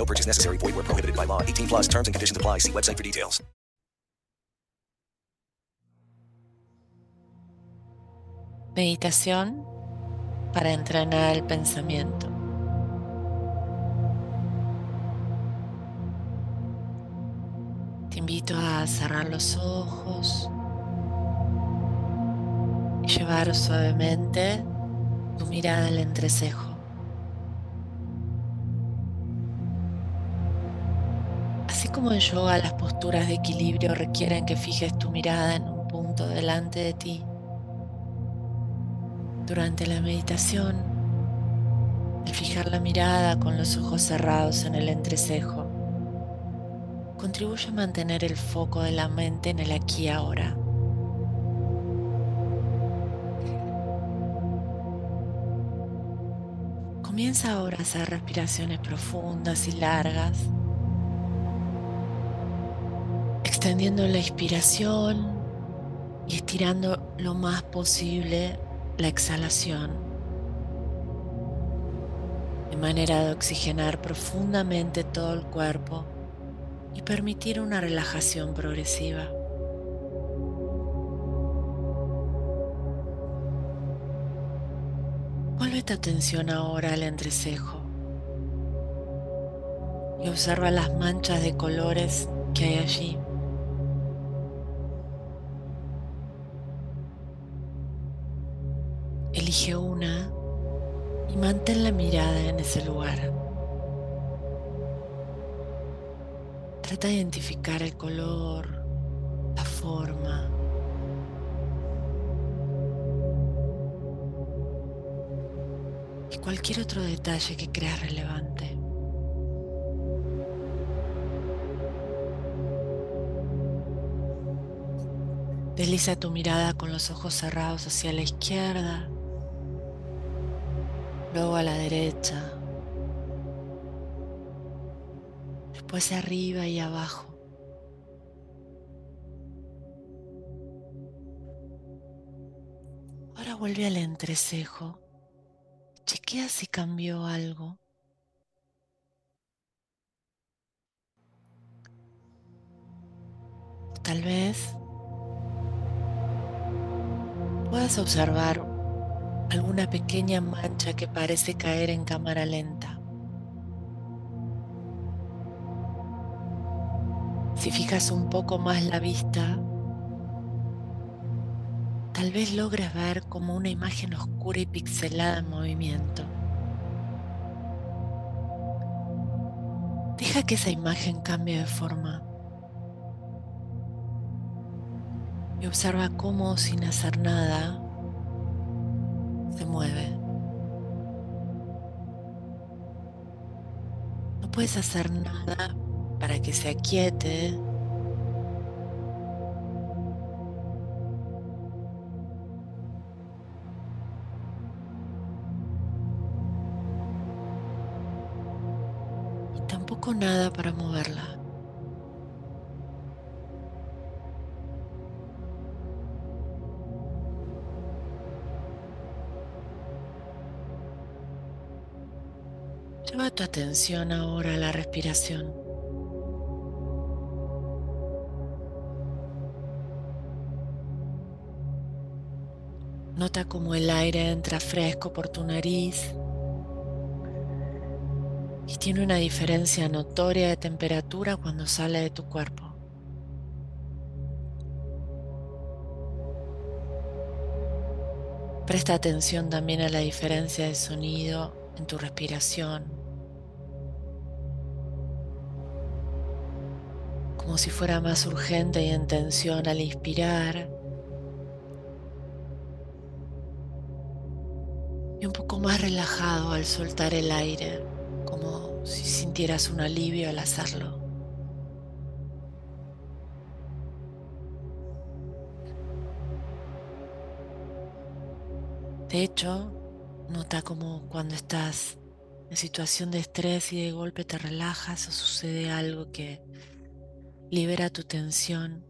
No purchase necessary. Void where prohibited by law. 18 plus terms and conditions apply. See website for details. Meditación para entrenar el pensamiento. Te invito a cerrar los ojos y llevar suavemente tu mirada al entrecejo. Como en yoga las posturas de equilibrio requieren que fijes tu mirada en un punto delante de ti, durante la meditación, al fijar la mirada con los ojos cerrados en el entrecejo, contribuye a mantener el foco de la mente en el aquí y ahora. Comienza ahora a hacer respiraciones profundas y largas, extendiendo la inspiración y estirando lo más posible la exhalación, de manera de oxigenar profundamente todo el cuerpo y permitir una relajación progresiva. Vuelve tu atención ahora al entrecejo y observa las manchas de colores que hay allí. Elige una y mantén la mirada en ese lugar. Trata de identificar el color, la forma. Y cualquier otro detalle que creas relevante. Desliza tu mirada con los ojos cerrados hacia la izquierda, luego a la derecha, después arriba y abajo. Ahora vuelve al entrecejo. Chequea si cambió algo. Tal vez puedas observar alguna pequeña mancha que parece caer en cámara lenta. Si fijas un poco más la vista, tal vez logres ver como una imagen oscura y pixelada en movimiento. Deja que esa imagen cambie de forma y observa cómo sin hacer nada se mueve. No puedes hacer nada para que se aquiete. Y tampoco nada para moverla. Lleva tu atención ahora a la respiración. Nota cómo el aire entra fresco por tu nariz y tiene una diferencia notoria de temperatura cuando sale de tu cuerpo. Presta atención también a la diferencia de sonido en tu respiración. Como si fuera más urgente y en tensión al inspirar. Y un poco más relajado al soltar el aire, como si sintieras un alivio al hacerlo. De hecho, nota como cuando estás en situación de estrés y de golpe te relajas o sucede algo que libera tu tensión,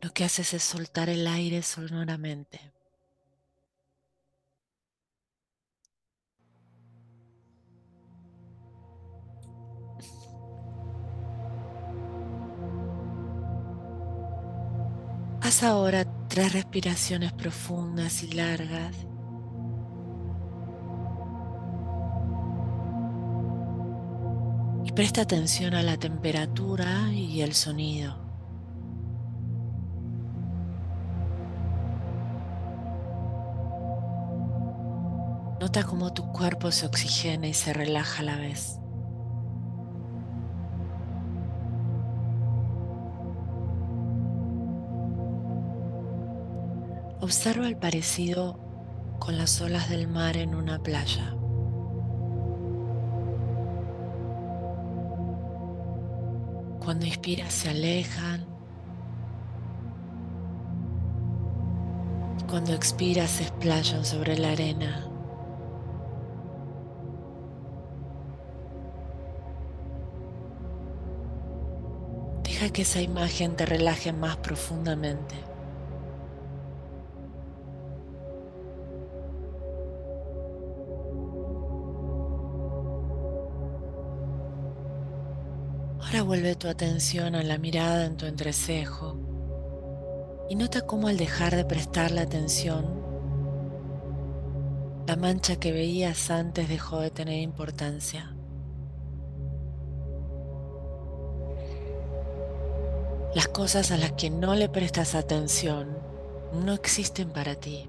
lo que haces es soltar el aire sonoramente. Haz ahora tres respiraciones profundas y largas. Y presta atención a la temperatura y el sonido. Nota cómo tu cuerpo se oxigena y se relaja a la vez. Observa el parecido con las olas del mar en una playa. Cuando inspiras se alejan. Cuando expiras se explayan sobre la arena. Deja que esa imagen te relaje más profundamente. Ahora vuelve tu atención a la mirada en tu entrecejo y nota cómo al dejar de prestarle atención, la mancha que veías antes dejó de tener importancia. Las cosas a las que no le prestas atención no existen para ti.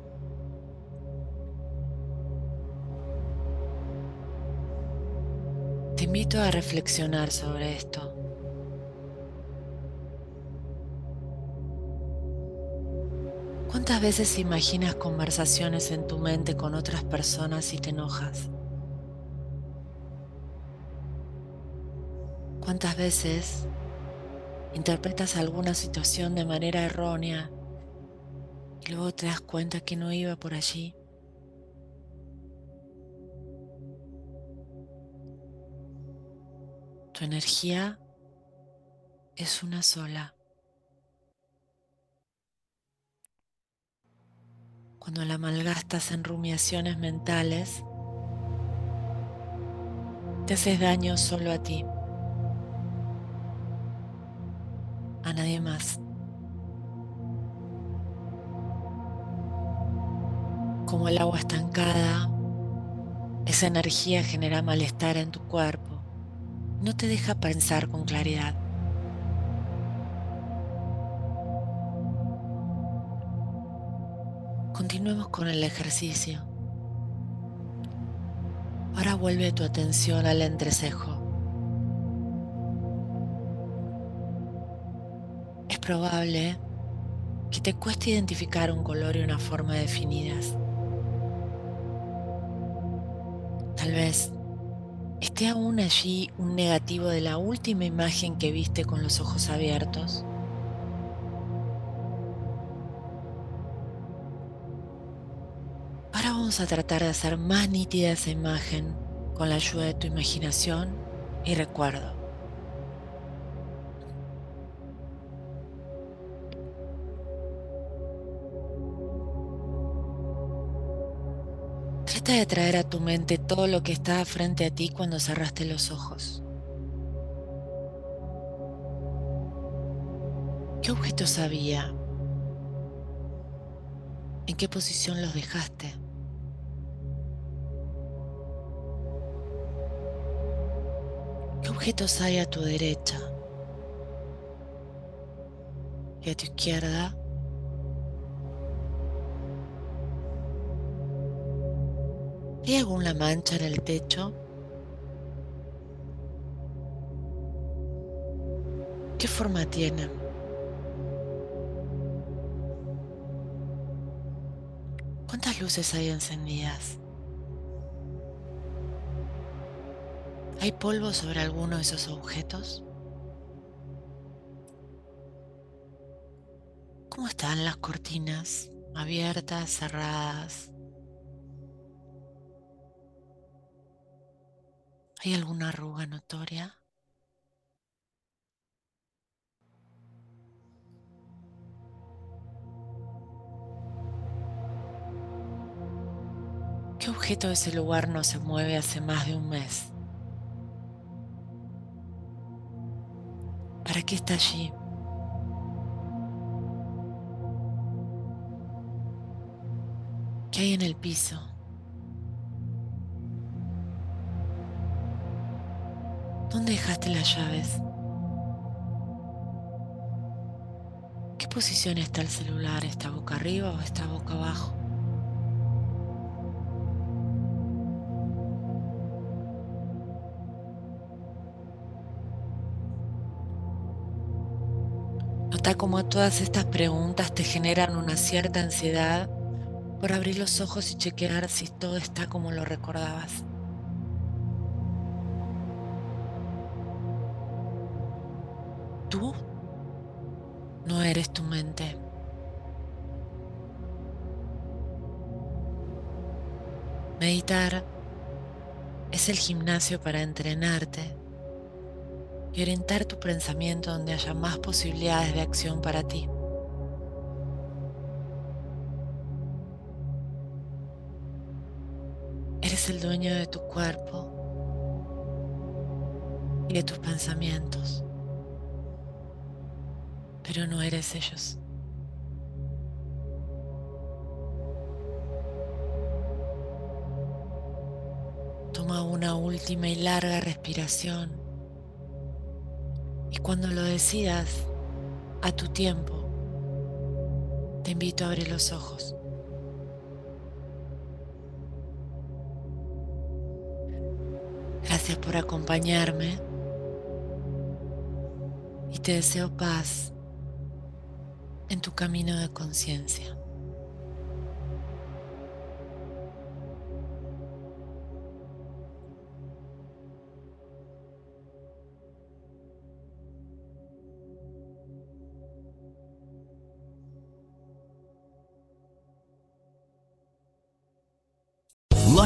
Invito a reflexionar sobre esto. ¿Cuántas veces imaginas conversaciones en tu mente con otras personas y te enojas? ¿Cuántas veces interpretas alguna situación de manera errónea y luego te das cuenta que no iba por allí? Tu energía es una sola. Cuando la malgastas en rumiaciones mentales, te haces daño solo a ti, a nadie más. Como el agua estancada, esa energía genera malestar en tu cuerpo no te deja pensar con claridad. Continuemos con el ejercicio. Ahora vuelve tu atención al entrecejo. Es probable que te cueste identificar un color y una forma definidas. Tal vez ¿Esté aún allí un negativo de la última imagen que viste con los ojos abiertos? Ahora vamos a tratar de hacer más nítida esa imagen con la ayuda de tu imaginación y recuerdo. De traer a tu mente todo lo que estaba frente a ti cuando cerraste los ojos. ¿Qué objetos había? ¿En qué posición los dejaste? objetos hay a tu derecha y a tu izquierda? ¿Hay alguna mancha en el techo? ¿Qué forma tienen? ¿Cuántas luces hay encendidas? ¿Hay polvo sobre alguno de esos objetos? ¿Cómo están las cortinas? ¿Abiertas, cerradas? ¿Hay alguna arruga notoria? ¿Qué objeto de ese lugar no se mueve hace más de un mes? ¿Para qué está allí? ¿Qué hay en el piso? ¿Dónde dejaste las llaves? ¿Qué posición está el celular? ¿Está boca arriba o está boca abajo? Nota cómo todas estas preguntas te generan una cierta ansiedad por abrir los ojos y chequear si todo está como lo recordabas. No eres tu mente. Meditar es el gimnasio para entrenarte y orientar tu pensamiento donde haya más posibilidades de acción para ti. Eres el dueño de tu cuerpo y de tus pensamientos, pero no eres ellos. Toma una última y larga respiración y cuando lo decidas, a tu tiempo, te invito a abrir los ojos. Gracias por acompañarme y te deseo paz en tu camino de conciencia.